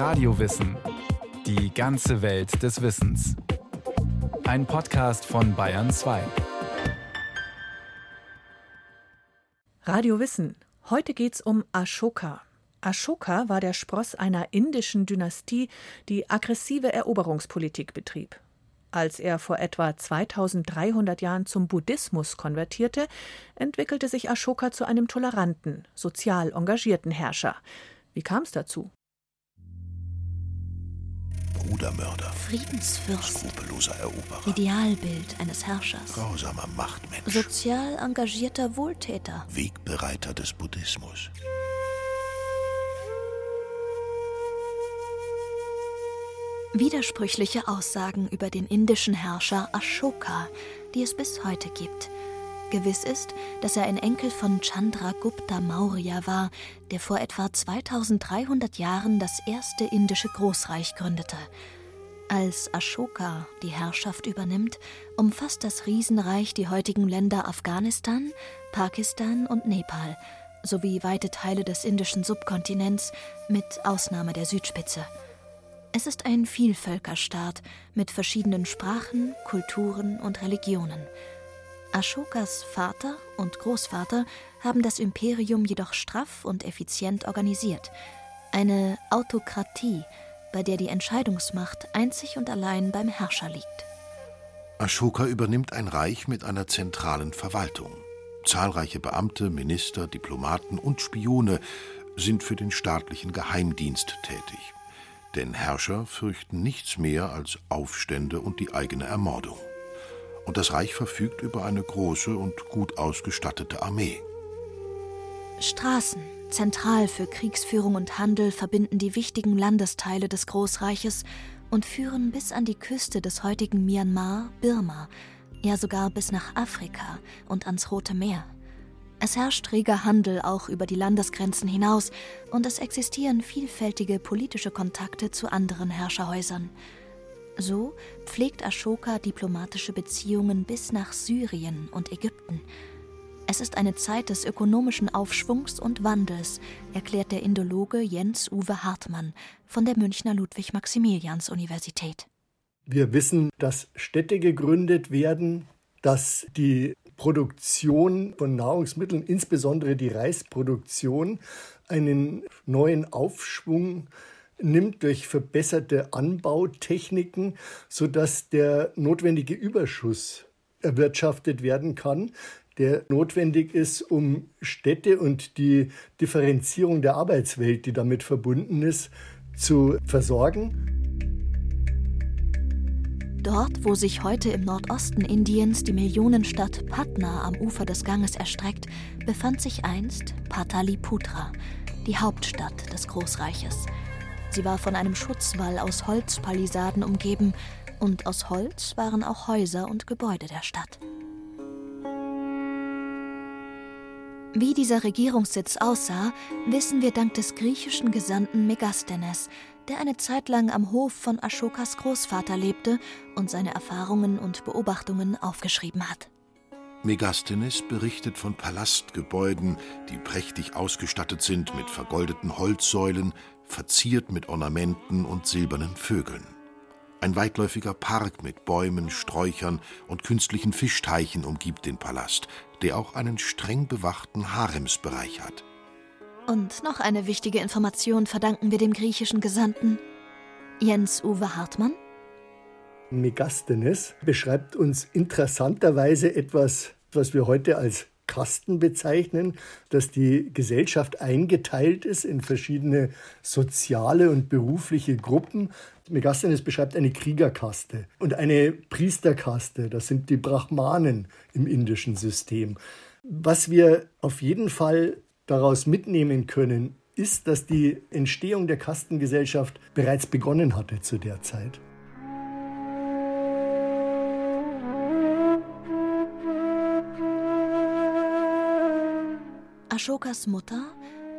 Radiowissen. Die ganze Welt des Wissens. Ein Podcast von Bayern 2. Radio Wissen. Heute geht's um Ashoka. Ashoka war der Spross einer indischen Dynastie, die aggressive Eroberungspolitik betrieb. Als er vor etwa 2300 Jahren zum Buddhismus konvertierte, entwickelte sich Ashoka zu einem toleranten, sozial engagierten Herrscher. Wie kam es dazu? Brudermörder. Friedensfürst. Skrupelloser Eroberer. Idealbild eines Herrschers. Grausamer Machtmensch. Sozial engagierter Wohltäter. Wegbereiter des Buddhismus. Widersprüchliche Aussagen über den indischen Herrscher Ashoka, die es bis heute gibt. Gewiss ist, dass er ein Enkel von Chandragupta Maurya war, der vor etwa 2300 Jahren das erste indische Großreich gründete. Als Ashoka die Herrschaft übernimmt, umfasst das Riesenreich die heutigen Länder Afghanistan, Pakistan und Nepal sowie weite Teile des indischen Subkontinents mit Ausnahme der Südspitze. Es ist ein Vielvölkerstaat mit verschiedenen Sprachen, Kulturen und Religionen. Ashokas Vater und Großvater haben das Imperium jedoch straff und effizient organisiert. Eine Autokratie, bei der die Entscheidungsmacht einzig und allein beim Herrscher liegt. Ashoka übernimmt ein Reich mit einer zentralen Verwaltung. Zahlreiche Beamte, Minister, Diplomaten und Spione sind für den staatlichen Geheimdienst tätig. Denn Herrscher fürchten nichts mehr als Aufstände und die eigene Ermordung. Und das Reich verfügt über eine große und gut ausgestattete Armee. Straßen, zentral für Kriegsführung und Handel, verbinden die wichtigen Landesteile des Großreiches und führen bis an die Küste des heutigen Myanmar, Birma, ja sogar bis nach Afrika und ans Rote Meer. Es herrscht reger Handel auch über die Landesgrenzen hinaus und es existieren vielfältige politische Kontakte zu anderen Herrscherhäusern. So pflegt Ashoka diplomatische Beziehungen bis nach Syrien und Ägypten. Es ist eine Zeit des ökonomischen Aufschwungs und Wandels, erklärt der Indologe Jens Uwe Hartmann von der Münchner Ludwig-Maximilians-Universität. Wir wissen, dass Städte gegründet werden, dass die Produktion von Nahrungsmitteln, insbesondere die Reisproduktion, einen neuen Aufschwung nimmt durch verbesserte Anbautechniken, sodass der notwendige Überschuss erwirtschaftet werden kann, der notwendig ist, um Städte und die Differenzierung der Arbeitswelt, die damit verbunden ist, zu versorgen. Dort, wo sich heute im Nordosten Indiens die Millionenstadt Patna am Ufer des Ganges erstreckt, befand sich einst Pataliputra, die Hauptstadt des Großreiches. Sie war von einem Schutzwall aus Holzpalisaden umgeben, und aus Holz waren auch Häuser und Gebäude der Stadt. Wie dieser Regierungssitz aussah, wissen wir dank des griechischen Gesandten Megasthenes, der eine Zeit lang am Hof von Ashokas Großvater lebte und seine Erfahrungen und Beobachtungen aufgeschrieben hat. Megasthenes berichtet von Palastgebäuden, die prächtig ausgestattet sind mit vergoldeten Holzsäulen, verziert mit Ornamenten und silbernen Vögeln. Ein weitläufiger Park mit Bäumen, Sträuchern und künstlichen Fischteichen umgibt den Palast, der auch einen streng bewachten Haremsbereich hat. Und noch eine wichtige Information verdanken wir dem griechischen Gesandten. Jens Uwe Hartmann? Megasthenes beschreibt uns interessanterweise etwas, was wir heute als Kasten bezeichnen, dass die Gesellschaft eingeteilt ist in verschiedene soziale und berufliche Gruppen. Megasthenes beschreibt eine Kriegerkaste und eine Priesterkaste. Das sind die Brahmanen im indischen System. Was wir auf jeden Fall daraus mitnehmen können, ist, dass die Entstehung der Kastengesellschaft bereits begonnen hatte zu der Zeit. Ashokas Mutter,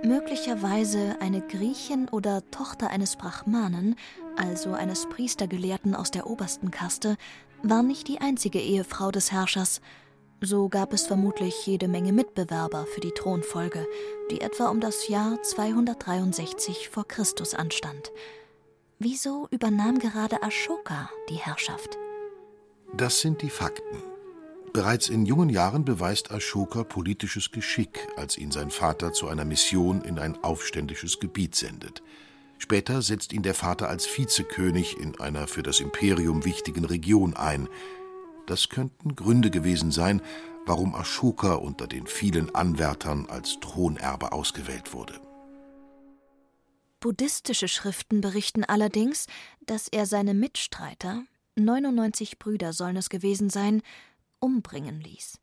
möglicherweise eine Griechin oder Tochter eines Brahmanen, also eines Priestergelehrten aus der obersten Kaste, war nicht die einzige Ehefrau des Herrschers. So gab es vermutlich jede Menge Mitbewerber für die Thronfolge, die etwa um das Jahr 263 vor Christus anstand. Wieso übernahm gerade Ashoka die Herrschaft? Das sind die Fakten. Bereits in jungen Jahren beweist Ashoka politisches Geschick, als ihn sein Vater zu einer Mission in ein aufständisches Gebiet sendet. Später setzt ihn der Vater als Vizekönig in einer für das Imperium wichtigen Region ein. Das könnten Gründe gewesen sein, warum Ashoka unter den vielen Anwärtern als Thronerbe ausgewählt wurde. Buddhistische Schriften berichten allerdings, dass er seine Mitstreiter, 99 Brüder sollen es gewesen sein, umbringen ließ.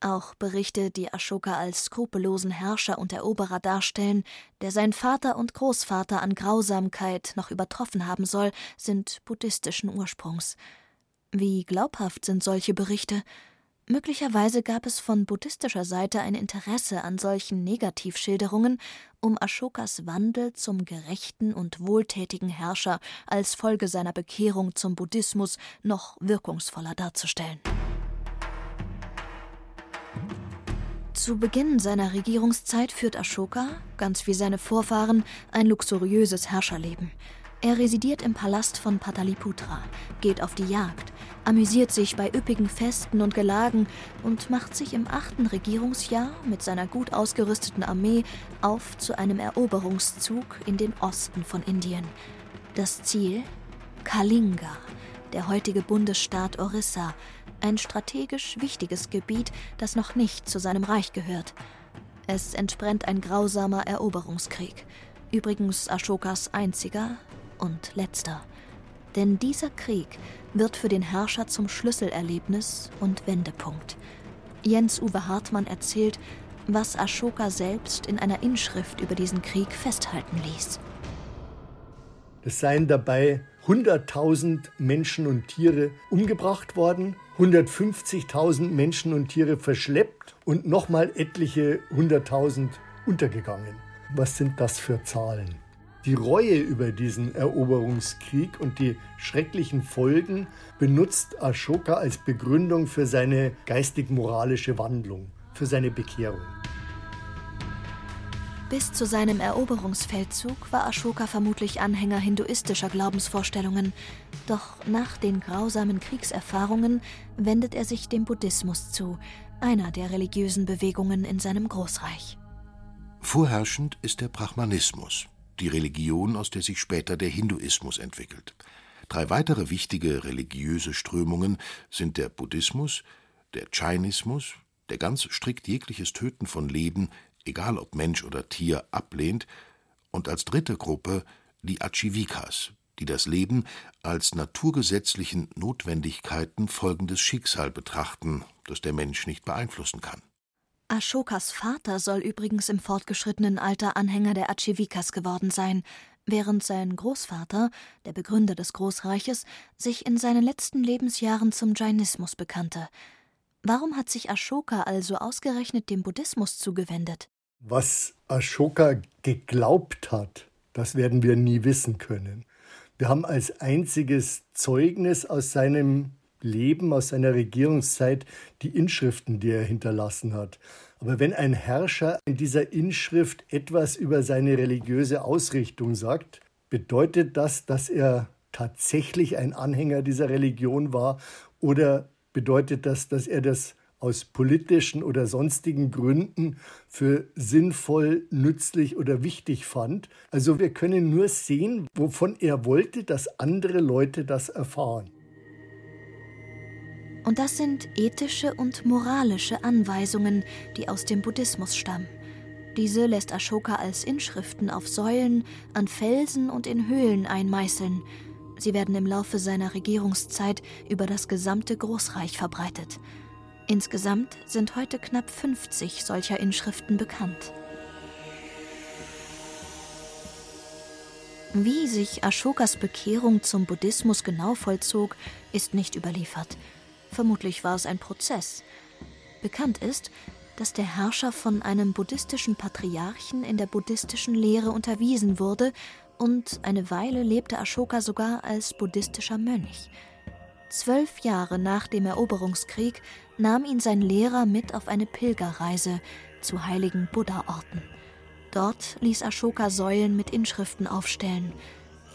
Auch Berichte, die Ashoka als skrupellosen Herrscher und Eroberer darstellen, der sein Vater und Großvater an Grausamkeit noch übertroffen haben soll, sind buddhistischen Ursprungs. Wie glaubhaft sind solche Berichte? Möglicherweise gab es von buddhistischer Seite ein Interesse an solchen Negativschilderungen, um Ashokas Wandel zum gerechten und wohltätigen Herrscher als Folge seiner Bekehrung zum Buddhismus noch wirkungsvoller darzustellen. Zu Beginn seiner Regierungszeit führt Ashoka, ganz wie seine Vorfahren, ein luxuriöses Herrscherleben. Er residiert im Palast von Pataliputra, geht auf die Jagd, amüsiert sich bei üppigen Festen und Gelagen und macht sich im achten Regierungsjahr mit seiner gut ausgerüsteten Armee auf zu einem Eroberungszug in den Osten von Indien. Das Ziel? Kalinga, der heutige Bundesstaat Orissa, ein strategisch wichtiges Gebiet, das noch nicht zu seinem Reich gehört. Es entbrennt ein grausamer Eroberungskrieg. Übrigens Ashokas einziger, und letzter. Denn dieser Krieg wird für den Herrscher zum Schlüsselerlebnis und Wendepunkt. Jens Uwe Hartmann erzählt, was Ashoka selbst in einer Inschrift über diesen Krieg festhalten ließ. Es seien dabei 100.000 Menschen und Tiere umgebracht worden, 150.000 Menschen und Tiere verschleppt und nochmal etliche 100.000 untergegangen. Was sind das für Zahlen? Die Reue über diesen Eroberungskrieg und die schrecklichen Folgen benutzt Ashoka als Begründung für seine geistig-moralische Wandlung, für seine Bekehrung. Bis zu seinem Eroberungsfeldzug war Ashoka vermutlich Anhänger hinduistischer Glaubensvorstellungen. Doch nach den grausamen Kriegserfahrungen wendet er sich dem Buddhismus zu, einer der religiösen Bewegungen in seinem Großreich. Vorherrschend ist der Brahmanismus, die Religion, aus der sich später der Hinduismus entwickelt. Drei weitere wichtige religiöse Strömungen sind der Buddhismus, der Jainismus, der ganz strikt jegliches Töten von Leben, egal ob Mensch oder Tier, ablehnt, und als dritte Gruppe die Achivikas, die das Leben als naturgesetzlichen Notwendigkeiten folgendes Schicksal betrachten, das der Mensch nicht beeinflussen kann. Ashokas Vater soll übrigens im fortgeschrittenen Alter Anhänger der Achivikas geworden sein, während sein Großvater, der Begründer des Großreiches, sich in seinen letzten Lebensjahren zum Jainismus bekannte. Warum hat sich Ashoka also ausgerechnet dem Buddhismus zugewendet? Was Ashoka geglaubt hat, das werden wir nie wissen können. Wir haben als einziges Zeugnis aus seinem Leben, aus seiner Regierungszeit, die Inschriften, die er hinterlassen hat. Aber wenn ein Herrscher in dieser Inschrift etwas über seine religiöse Ausrichtung sagt, bedeutet das, dass er tatsächlich ein Anhänger dieser Religion war oder bedeutet das, dass er das aus politischen oder sonstigen Gründen für sinnvoll, nützlich oder wichtig fand. Also wir können nur sehen, wovon er wollte, dass andere Leute das erfahren. Und das sind ethische und moralische Anweisungen, die aus dem Buddhismus stammen. Diese lässt Ashoka als Inschriften auf Säulen, an Felsen und in Höhlen einmeißeln. Sie werden im Laufe seiner Regierungszeit über das gesamte Großreich verbreitet. Insgesamt sind heute knapp 50 solcher Inschriften bekannt. Wie sich Ashokas Bekehrung zum Buddhismus genau vollzog, ist nicht überliefert. Vermutlich war es ein Prozess. Bekannt ist, dass der Herrscher von einem buddhistischen Patriarchen in der buddhistischen Lehre unterwiesen wurde und eine Weile lebte Ashoka sogar als buddhistischer Mönch. Zwölf Jahre nach dem Eroberungskrieg nahm ihn sein Lehrer mit auf eine Pilgerreise zu heiligen Buddha-Orten. Dort ließ Ashoka Säulen mit Inschriften aufstellen.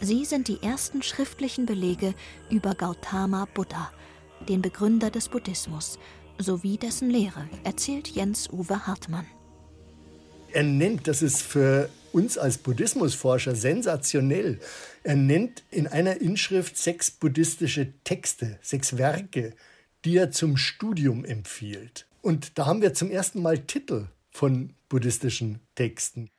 Sie sind die ersten schriftlichen Belege über Gautama Buddha, den Begründer des Buddhismus, sowie dessen Lehre, erzählt Jens Uwe Hartmann. Er nennt, das ist für uns als Buddhismusforscher sensationell, er nennt in einer Inschrift sechs buddhistische Texte, sechs Werke, die er zum Studium empfiehlt. Und da haben wir zum ersten Mal Titel von buddhistischen Texten.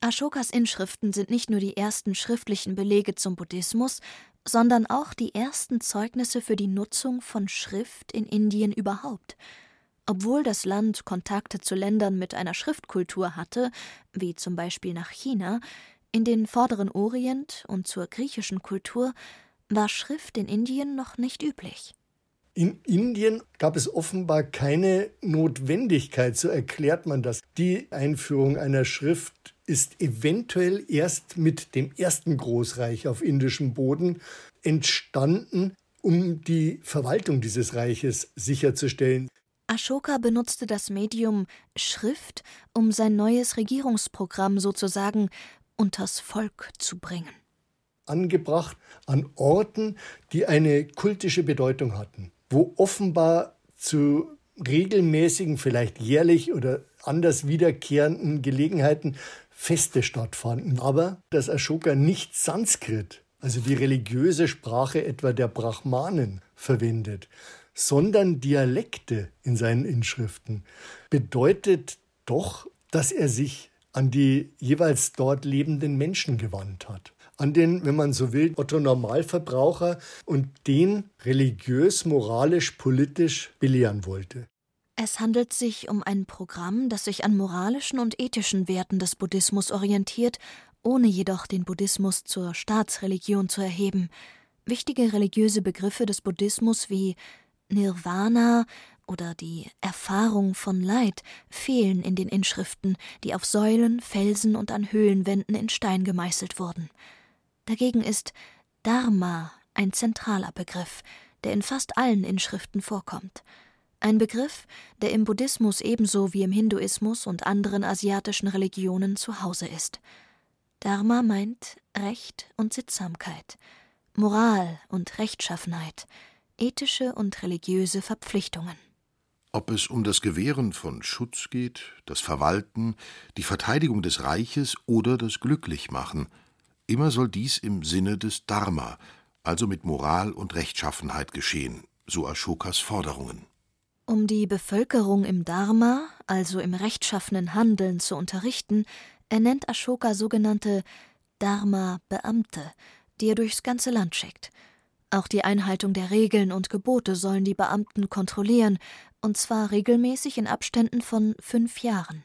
Ashokas Inschriften sind nicht nur die ersten schriftlichen Belege zum Buddhismus, sondern auch die ersten Zeugnisse für die Nutzung von Schrift in Indien überhaupt. Obwohl das Land Kontakte zu Ländern mit einer Schriftkultur hatte, wie zum Beispiel nach China, in den vorderen Orient und zur griechischen Kultur war Schrift in Indien noch nicht üblich. In Indien gab es offenbar keine Notwendigkeit, so erklärt man das. Die Einführung einer Schrift ist eventuell erst mit dem ersten Großreich auf indischem Boden entstanden, um die Verwaltung dieses Reiches sicherzustellen. Ashoka benutzte das Medium Schrift, um sein neues Regierungsprogramm sozusagen unters Volk zu bringen. Angebracht an Orten, die eine kultische Bedeutung hatten, wo offenbar zu regelmäßigen, vielleicht jährlich oder anders wiederkehrenden Gelegenheiten Feste stattfanden. Aber dass Ashoka nicht Sanskrit, also die religiöse Sprache etwa der Brahmanen, verwendet, sondern Dialekte in seinen Inschriften, bedeutet doch, dass er sich an die jeweils dort lebenden Menschen gewandt hat. An den, wenn man so will, Otto Normalverbraucher und den religiös, moralisch, politisch belehren wollte. Es handelt sich um ein Programm, das sich an moralischen und ethischen Werten des Buddhismus orientiert, ohne jedoch den Buddhismus zur Staatsreligion zu erheben. Wichtige religiöse Begriffe des Buddhismus wie Nirvana oder die Erfahrung von Leid fehlen in den Inschriften, die auf Säulen, Felsen und an Höhlenwänden in Stein gemeißelt wurden. Dagegen ist Dharma ein zentraler Begriff, der in fast allen Inschriften vorkommt. Ein Begriff, der im Buddhismus ebenso wie im Hinduismus und anderen asiatischen Religionen zu Hause ist. Dharma meint Recht und Sittsamkeit, Moral und Rechtschaffenheit, ethische und religiöse Verpflichtungen. Ob es um das Gewähren von Schutz geht, das Verwalten, die Verteidigung des Reiches oder das Glücklichmachen, immer soll dies im Sinne des Dharma, also mit Moral und Rechtschaffenheit geschehen, so Ashokas Forderungen. Um die Bevölkerung im Dharma, also im rechtschaffenen Handeln, zu unterrichten, ernennt Ashoka sogenannte Dharma-Beamte, die er durchs ganze Land schickt – auch die Einhaltung der Regeln und Gebote sollen die Beamten kontrollieren, und zwar regelmäßig in Abständen von fünf Jahren.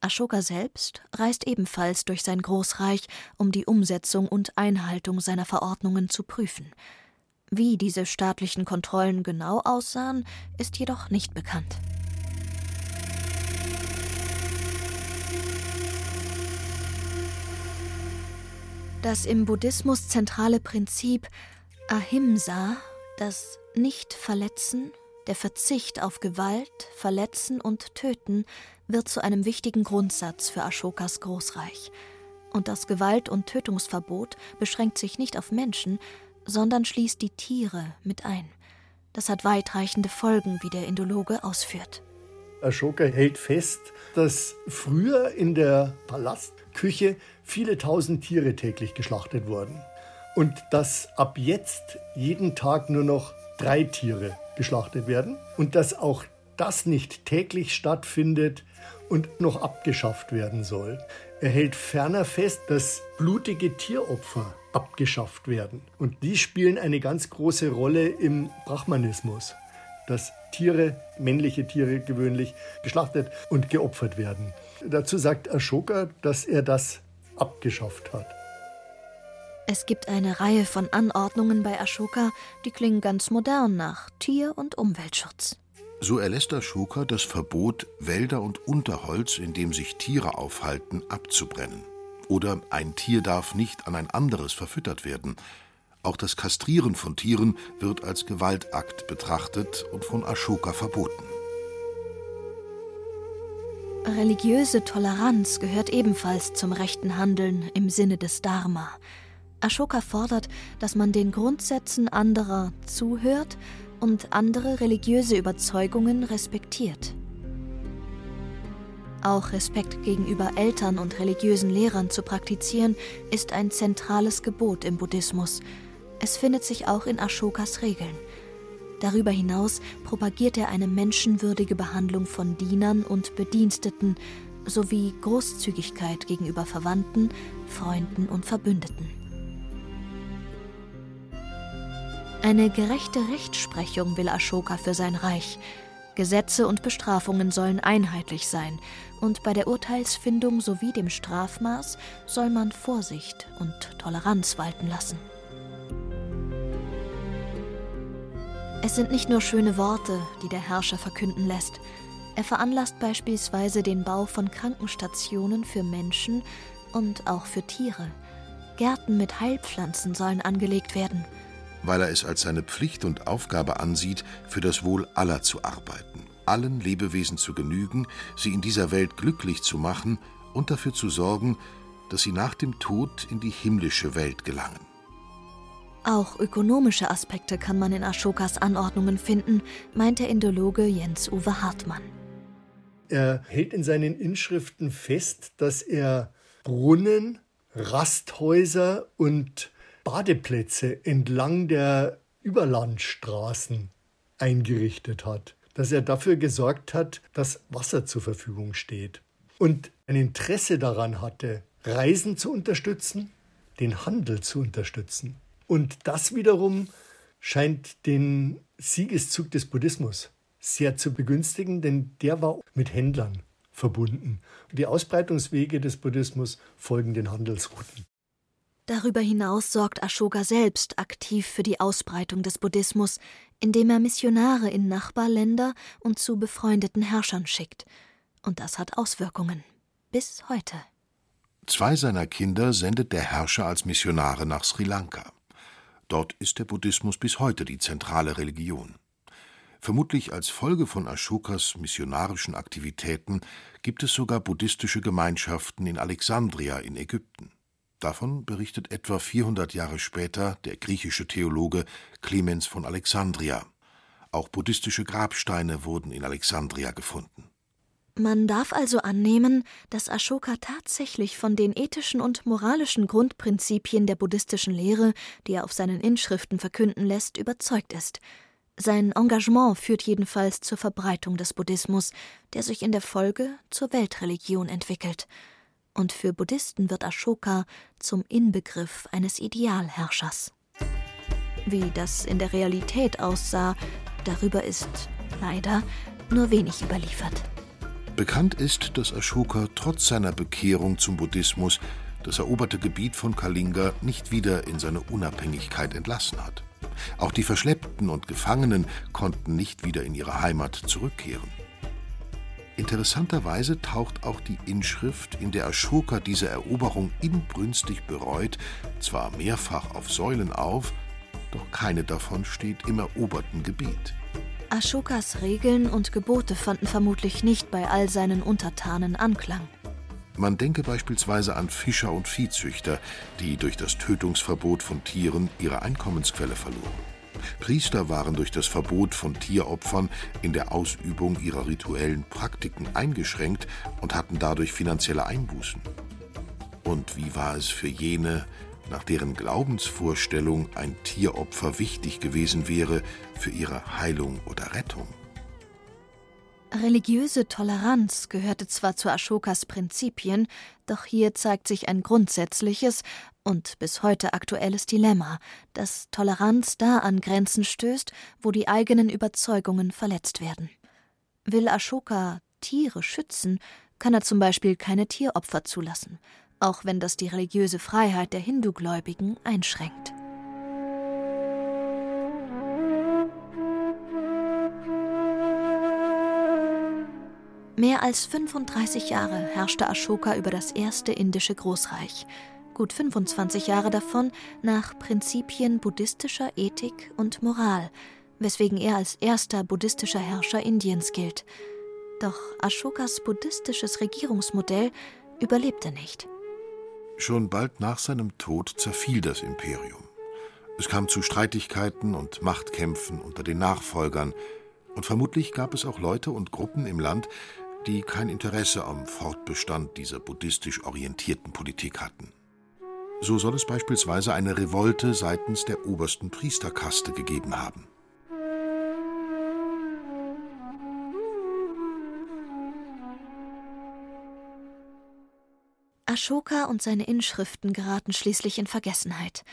Ashoka selbst reist ebenfalls durch sein Großreich, um die Umsetzung und Einhaltung seiner Verordnungen zu prüfen. Wie diese staatlichen Kontrollen genau aussahen, ist jedoch nicht bekannt. Das im Buddhismus zentrale Prinzip Ahimsa, das Nicht-Verletzen, der Verzicht auf Gewalt, Verletzen und Töten, wird zu einem wichtigen Grundsatz für Ashokas Großreich. Und das Gewalt- und Tötungsverbot beschränkt sich nicht auf Menschen, sondern schließt die Tiere mit ein. Das hat weitreichende Folgen, wie der Indologe ausführt. Ashoka hält fest, dass früher in der Palastküche viele tausend Tiere täglich geschlachtet wurden und dass ab jetzt jeden Tag nur noch drei Tiere geschlachtet werden und dass auch das nicht täglich stattfindet und noch abgeschafft werden soll. Er hält ferner fest, dass blutige Tieropfer abgeschafft werden. Und die spielen eine ganz große Rolle im Brahmanismus, dass Tiere, männliche Tiere gewöhnlich, geschlachtet und geopfert werden. Dazu sagt Ashoka, dass er das abgeschafft hat. Es gibt eine Reihe von Anordnungen bei Ashoka, die klingen ganz modern nach Tier- und Umweltschutz. So erlässt Ashoka das Verbot, Wälder und Unterholz, in dem sich Tiere aufhalten, abzubrennen. Oder ein Tier darf nicht an ein anderes verfüttert werden. Auch das Kastrieren von Tieren wird als Gewaltakt betrachtet und von Ashoka verboten. Religiöse Toleranz gehört ebenfalls zum rechten Handeln im Sinne des Dharma. Ashoka fordert, dass man den Grundsätzen anderer zuhört und andere religiöse Überzeugungen respektiert. Auch Respekt gegenüber Eltern und religiösen Lehrern zu praktizieren, ist ein zentrales Gebot im Buddhismus. Es findet sich auch in Ashokas Regeln. Darüber hinaus propagiert er eine menschenwürdige Behandlung von Dienern und Bediensteten sowie Großzügigkeit gegenüber Verwandten, Freunden und Verbündeten. Eine gerechte Rechtsprechung will Ashoka für sein Reich. Gesetze und Bestrafungen sollen einheitlich sein, und bei der Urteilsfindung sowie dem Strafmaß soll man Vorsicht und Toleranz walten lassen. Es sind nicht nur schöne Worte, die der Herrscher verkünden lässt. Er veranlasst beispielsweise den Bau von Krankenstationen für Menschen und auch für Tiere. Gärten mit Heilpflanzen sollen angelegt werden. Weil er es als seine Pflicht und Aufgabe ansieht, für das Wohl aller zu arbeiten, allen Lebewesen zu genügen, sie in dieser Welt glücklich zu machen und dafür zu sorgen, dass sie nach dem Tod in die himmlische Welt gelangen. Auch ökonomische Aspekte kann man in Ashokas Anordnungen finden, meint der Indologe Jens-Uwe Hartmann. Er hält in seinen Inschriften fest, dass er Brunnen, Rasthäuser und Badeplätze entlang der Überlandstraßen eingerichtet hat, dass er dafür gesorgt hat, dass Wasser zur Verfügung steht und ein Interesse daran hatte, Reisen zu unterstützen, den Handel zu unterstützen. Und das wiederum scheint den Siegeszug des Buddhismus sehr zu begünstigen, denn der war mit Händlern verbunden. Die Ausbreitungswege des Buddhismus folgen den Handelsrouten. Darüber hinaus sorgt Ashoka selbst aktiv für die Ausbreitung des Buddhismus, indem er Missionare in Nachbarländer und zu befreundeten Herrschern schickt. Und das hat Auswirkungen. Bis heute. Zwei seiner Kinder sendet der Herrscher als Missionare nach Sri Lanka. Dort ist der Buddhismus bis heute die zentrale Religion. Vermutlich als Folge von Ashokas missionarischen Aktivitäten gibt es sogar buddhistische Gemeinschaften in Alexandria in Ägypten. Davon berichtet etwa 400 Jahre später der griechische Theologe Clemens von Alexandria. Auch buddhistische Grabsteine wurden in Alexandria gefunden. Man darf also annehmen, dass Ashoka tatsächlich von den ethischen und moralischen Grundprinzipien der buddhistischen Lehre, die er auf seinen Inschriften verkünden lässt, überzeugt ist. Sein Engagement führt jedenfalls zur Verbreitung des Buddhismus, der sich in der Folge zur Weltreligion entwickelt. Und für Buddhisten wird Ashoka zum Inbegriff eines Idealherrschers. Wie das in der Realität aussah, darüber ist leider nur wenig überliefert. Bekannt ist, dass Ashoka trotz seiner Bekehrung zum Buddhismus das eroberte Gebiet von Kalinga nicht wieder in seine Unabhängigkeit entlassen hat. Auch die Verschleppten und Gefangenen konnten nicht wieder in ihre Heimat zurückkehren. Interessanterweise taucht auch die Inschrift, in der Ashoka diese Eroberung inbrünstig bereut, zwar mehrfach auf Säulen auf, doch keine davon steht im eroberten Gebiet. Ashokas Regeln und Gebote fanden vermutlich nicht bei all seinen Untertanen Anklang. Man denke beispielsweise an Fischer und Viehzüchter, die durch das Tötungsverbot von Tieren ihre Einkommensquelle verloren. Priester waren durch das Verbot von Tieropfern in der Ausübung ihrer rituellen Praktiken eingeschränkt und hatten dadurch finanzielle Einbußen. Und wie war es für jene, nach deren Glaubensvorstellung ein Tieropfer wichtig gewesen wäre für ihre Heilung oder Rettung. Religiöse Toleranz gehörte zwar zu Ashokas Prinzipien, doch hier zeigt sich ein grundsätzliches und bis heute aktuelles Dilemma, dass Toleranz da an Grenzen stößt, wo die eigenen Überzeugungen verletzt werden. Will Ashoka Tiere schützen, kann er zum Beispiel keine Tieropfer zulassen, auch wenn das die religiöse Freiheit der Hindugläubigen einschränkt. Mehr als 35 Jahre herrschte Ashoka über das erste indische Großreich, gut 25 Jahre davon nach Prinzipien buddhistischer Ethik und Moral, weswegen er als erster buddhistischer Herrscher Indiens gilt. Doch Ashokas buddhistisches Regierungsmodell überlebte nicht. Schon bald nach seinem Tod zerfiel das Imperium. Es kam zu Streitigkeiten und Machtkämpfen unter den Nachfolgern, und vermutlich gab es auch Leute und Gruppen im Land, die kein Interesse am Fortbestand dieser buddhistisch orientierten Politik hatten. So soll es beispielsweise eine Revolte seitens der obersten Priesterkaste gegeben haben. Ashoka und seine Inschriften geraten schließlich in Vergessenheit.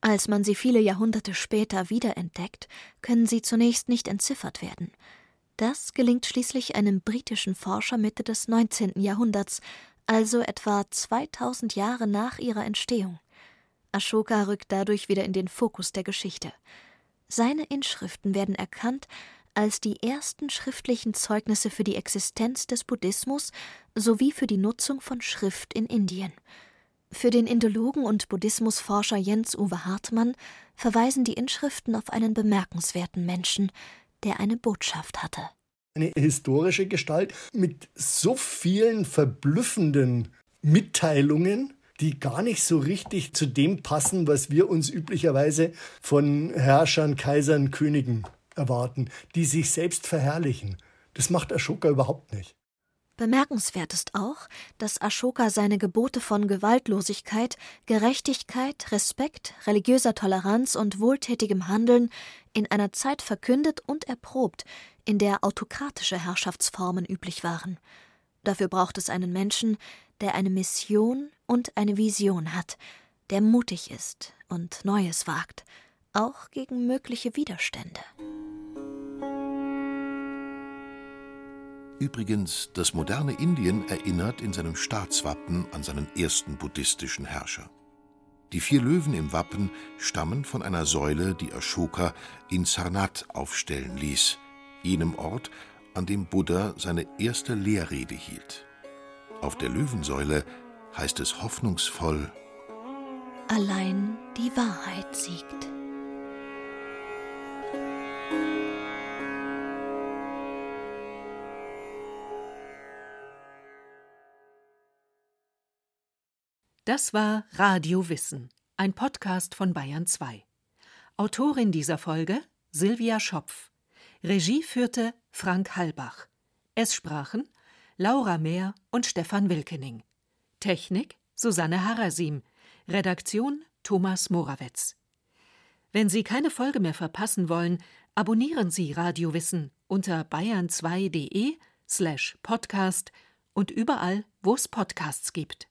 Als man sie viele Jahrhunderte später wiederentdeckt, können sie zunächst nicht entziffert werden. Das gelingt schließlich einem britischen Forscher Mitte des 19. Jahrhunderts, also etwa 2000 Jahre nach ihrer Entstehung. Ashoka rückt dadurch wieder in den Fokus der Geschichte. Seine Inschriften werden erkannt als die ersten schriftlichen Zeugnisse für die Existenz des Buddhismus sowie für die Nutzung von Schrift in Indien. Für den Indologen und Buddhismusforscher Jens Uwe Hartmann verweisen die Inschriften auf einen bemerkenswerten Menschen, der eine Botschaft hatte. Eine historische Gestalt mit so vielen verblüffenden Mitteilungen, die gar nicht so richtig zu dem passen, was wir uns üblicherweise von Herrschern, Kaisern, Königen erwarten, die sich selbst verherrlichen. Das macht Ashoka überhaupt nicht. Bemerkenswert ist auch, dass Ashoka seine Gebote von Gewaltlosigkeit, Gerechtigkeit, Respekt, religiöser Toleranz und wohltätigem Handeln in einer Zeit verkündet und erprobt, in der autokratische Herrschaftsformen üblich waren. Dafür braucht es einen Menschen, der eine Mission und eine Vision hat, der mutig ist und Neues wagt, auch gegen mögliche Widerstände. Übrigens, das moderne Indien erinnert in seinem Staatswappen an seinen ersten buddhistischen Herrscher. Die vier Löwen im Wappen stammen von einer Säule, die Ashoka in Sarnath aufstellen ließ, jenem Ort, an dem Buddha seine erste Lehrrede hielt. Auf der Löwensäule heißt es hoffnungsvoll Allein die Wahrheit siegt. Das war Radio Wissen, ein Podcast von Bayern 2. Autorin dieser Folge Silvia Schopf. Regie führte Frank Halbach. Es sprachen Laura Mehr und Stefan Wilkening. Technik Susanne Harasim. Redaktion Thomas Morawetz. Wenn Sie keine Folge mehr verpassen wollen, abonnieren Sie Radio Wissen unter bayern2.de slash podcast und überall, wo es Podcasts gibt.